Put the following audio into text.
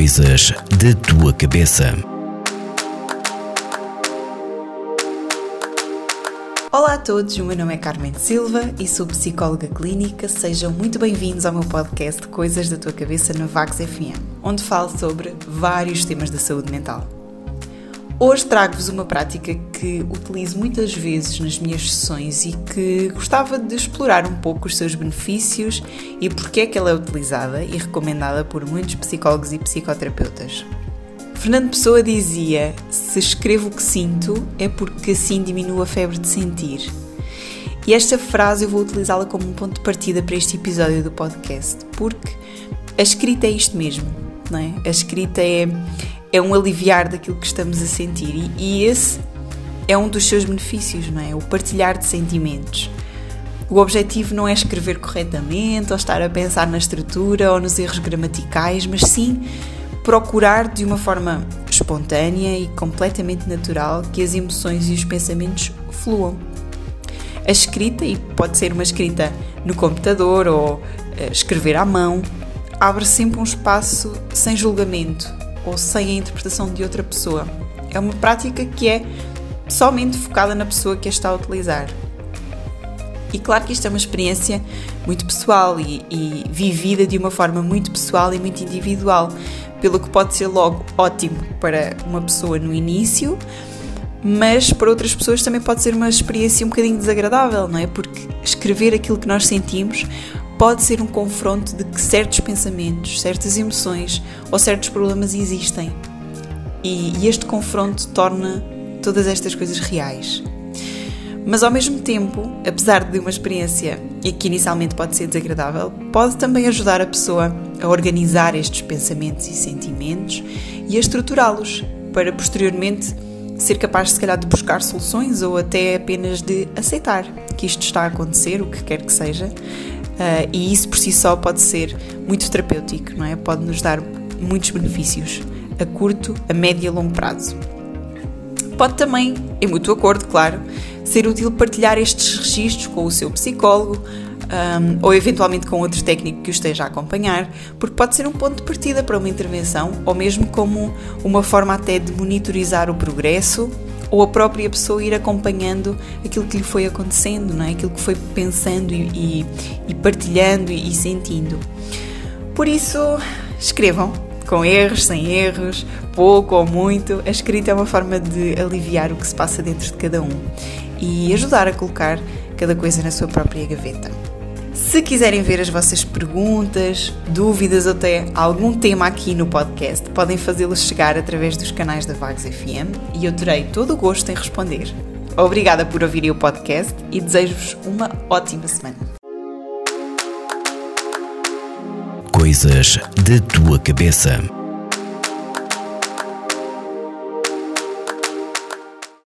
Coisas da tua cabeça. Olá a todos, o meu nome é Carmen Silva e sou psicóloga clínica. Sejam muito bem-vindos ao meu podcast Coisas da Tua Cabeça na Vax FM, onde falo sobre vários temas da saúde mental. Hoje trago-vos uma prática que utilizo muitas vezes nas minhas sessões e que gostava de explorar um pouco os seus benefícios e porque é que ela é utilizada e recomendada por muitos psicólogos e psicoterapeutas. Fernando Pessoa dizia: Se escrevo o que sinto, é porque assim diminuo a febre de sentir. E esta frase eu vou utilizá-la como um ponto de partida para este episódio do podcast, porque a escrita é isto mesmo, não é? A escrita é é um aliviar daquilo que estamos a sentir e, e esse é um dos seus benefícios, não é? O partilhar de sentimentos. O objetivo não é escrever corretamente ou estar a pensar na estrutura ou nos erros gramaticais, mas sim procurar de uma forma espontânea e completamente natural que as emoções e os pensamentos fluam. A escrita, e pode ser uma escrita no computador ou uh, escrever à mão, abre sempre um espaço sem julgamento, ou sem a interpretação de outra pessoa. É uma prática que é somente focada na pessoa que a está a utilizar. E claro que isto é uma experiência muito pessoal e, e, vivida de uma forma muito pessoal e muito individual, pelo que pode ser logo ótimo para uma pessoa no início, mas para outras pessoas também pode ser uma experiência um bocadinho desagradável, não é? Porque escrever aquilo que nós sentimos pode ser um confronto de que certos pensamentos, certas emoções ou certos problemas existem. E, e este confronto torna todas estas coisas reais. Mas ao mesmo tempo, apesar de uma experiência e que inicialmente pode ser desagradável, pode também ajudar a pessoa a organizar estes pensamentos e sentimentos e a estruturá-los para posteriormente ser capaz, se calhar, de buscar soluções ou até apenas de aceitar que isto está a acontecer, o que quer que seja, Uh, e isso por si só pode ser muito terapêutico, não é? Pode nos dar muitos benefícios a curto, a médio e a longo prazo. Pode também, em mútuo acordo, claro, ser útil partilhar estes registros com o seu psicólogo um, ou eventualmente com outro técnico que o esteja a acompanhar, porque pode ser um ponto de partida para uma intervenção ou mesmo como uma forma até de monitorizar o progresso ou a própria pessoa ir acompanhando aquilo que lhe foi acontecendo, não é? aquilo que foi pensando e, e, e partilhando e, e sentindo. Por isso, escrevam, com erros, sem erros, pouco ou muito. A escrita é uma forma de aliviar o que se passa dentro de cada um e ajudar a colocar cada coisa na sua própria gaveta. Se quiserem ver as vossas perguntas, dúvidas ou até algum tema aqui no podcast, podem fazê-los chegar através dos canais da Vagos FM e eu terei todo o gosto em responder. Obrigada por ouvirem o podcast e desejo-vos uma ótima semana. Coisas da tua cabeça.